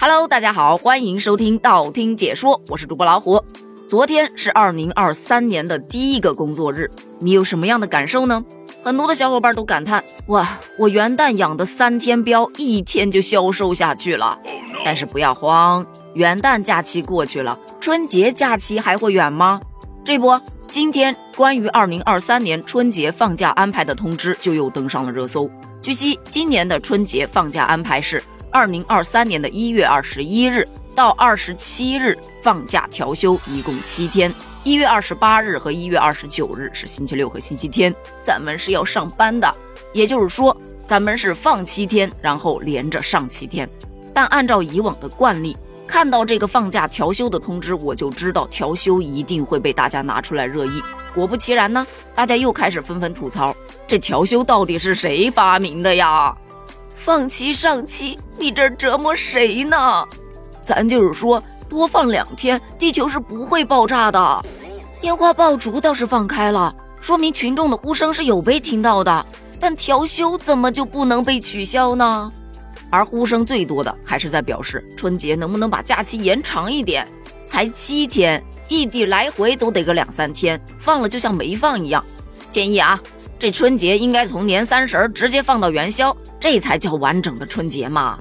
Hello，大家好，欢迎收听道听解说，我是主播老虎。昨天是二零二三年的第一个工作日，你有什么样的感受呢？很多的小伙伴都感叹：哇，我元旦养的三天膘，一天就消瘦下去了。但是不要慌，元旦假期过去了，春节假期还会远吗？这不，今天关于二零二三年春节放假安排的通知就又登上了热搜。据悉，今年的春节放假安排是。二零二三年的一月二十一日到二十七日放假调休，一共七天。一月二十八日和一月二十九日是星期六和星期天，咱们是要上班的。也就是说，咱们是放七天，然后连着上七天。但按照以往的惯例，看到这个放假调休的通知，我就知道调休一定会被大家拿出来热议。果不其然呢，大家又开始纷纷吐槽：这调休到底是谁发明的呀？放期上期，你这折磨谁呢？咱就是说，多放两天，地球是不会爆炸的。烟花爆竹倒是放开了，说明群众的呼声是有被听到的。但调休怎么就不能被取消呢？而呼声最多的还是在表示春节能不能把假期延长一点？才七天，异地来回都得个两三天，放了就像没放一样。建议啊。这春节应该从年三十直接放到元宵，这才叫完整的春节嘛。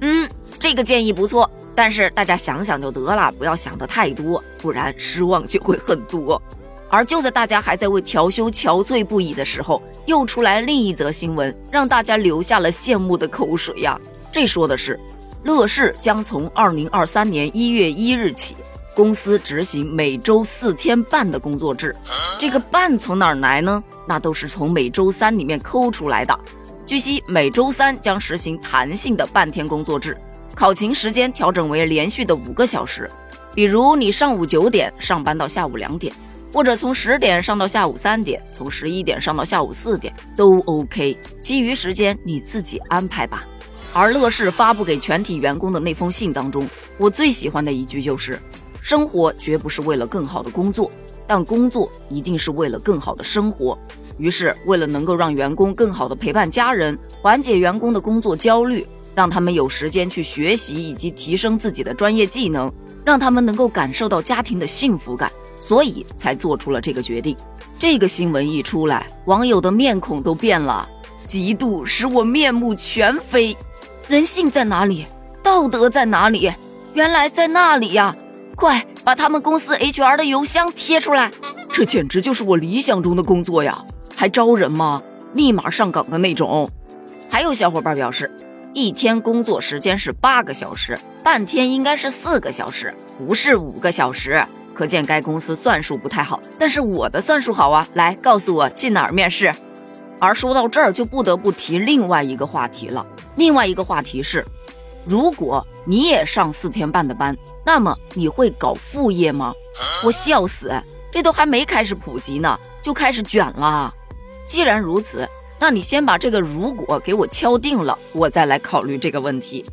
嗯，这个建议不错，但是大家想想就得了，不要想的太多，不然失望就会很多。而就在大家还在为调休憔悴不已的时候，又出来另一则新闻，让大家流下了羡慕的口水呀。这说的是，乐视将从二零二三年一月一日起。公司执行每周四天半的工作制，这个半从哪儿来呢？那都是从每周三里面抠出来的。据悉，每周三将实行弹性的半天工作制，考勤时间调整为连续的五个小时。比如你上午九点上班到下午两点，或者从十点上到下午三点，从十一点上到下午四点都 OK。其余时间你自己安排吧。而乐视发布给全体员工的那封信当中，我最喜欢的一句就是。生活绝不是为了更好的工作，但工作一定是为了更好的生活。于是，为了能够让员工更好的陪伴家人，缓解员工的工作焦虑，让他们有时间去学习以及提升自己的专业技能，让他们能够感受到家庭的幸福感，所以才做出了这个决定。这个新闻一出来，网友的面孔都变了，嫉妒使我面目全非。人性在哪里？道德在哪里？原来在那里呀！快把他们公司 HR 的邮箱贴出来！这简直就是我理想中的工作呀！还招人吗？立马上岗的那种。还有小伙伴表示，一天工作时间是八个小时，半天应该是四个小时，不是五个小时。可见该公司算术不太好，但是我的算术好啊！来，告诉我去哪儿面试。而说到这儿，就不得不提另外一个话题了。另外一个话题是。如果你也上四天半的班，那么你会搞副业吗？我笑死，这都还没开始普及呢，就开始卷了。既然如此，那你先把这个如果给我敲定了，我再来考虑这个问题。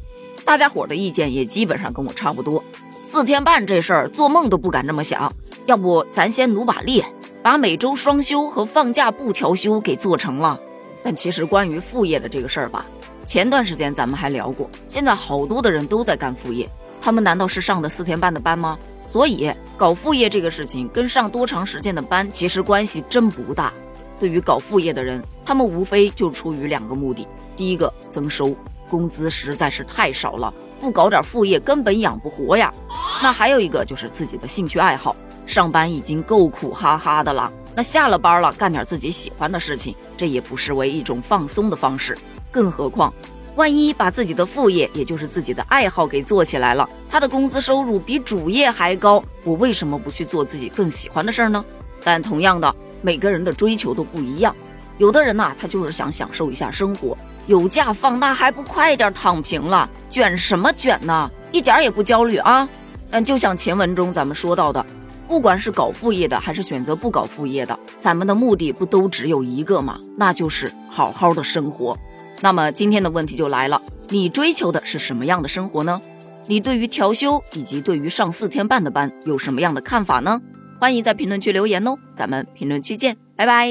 大家伙的意见也基本上跟我差不多，四天半这事儿做梦都不敢这么想。要不咱先努把力，把每周双休和放假不调休给做成了。但其实关于副业的这个事儿吧。前段时间咱们还聊过，现在好多的人都在干副业，他们难道是上的四天半的班吗？所以搞副业这个事情跟上多长时间的班其实关系真不大。对于搞副业的人，他们无非就出于两个目的：第一个增收，工资实在是太少了，不搞点副业根本养不活呀；那还有一个就是自己的兴趣爱好，上班已经够苦哈哈的了，那下了班了干点自己喜欢的事情，这也不失为一种放松的方式。更何况，万一把自己的副业，也就是自己的爱好给做起来了，他的工资收入比主业还高，我为什么不去做自己更喜欢的事儿呢？但同样的，每个人的追求都不一样。有的人呐，他就是想享受一下生活，有假放，那还不快点躺平了？卷什么卷呢？一点也不焦虑啊！但就像前文中咱们说到的，不管是搞副业的，还是选择不搞副业的，咱们的目的不都只有一个吗？那就是好好的生活。那么今天的问题就来了，你追求的是什么样的生活呢？你对于调休以及对于上四天半的班有什么样的看法呢？欢迎在评论区留言哦，咱们评论区见，拜拜。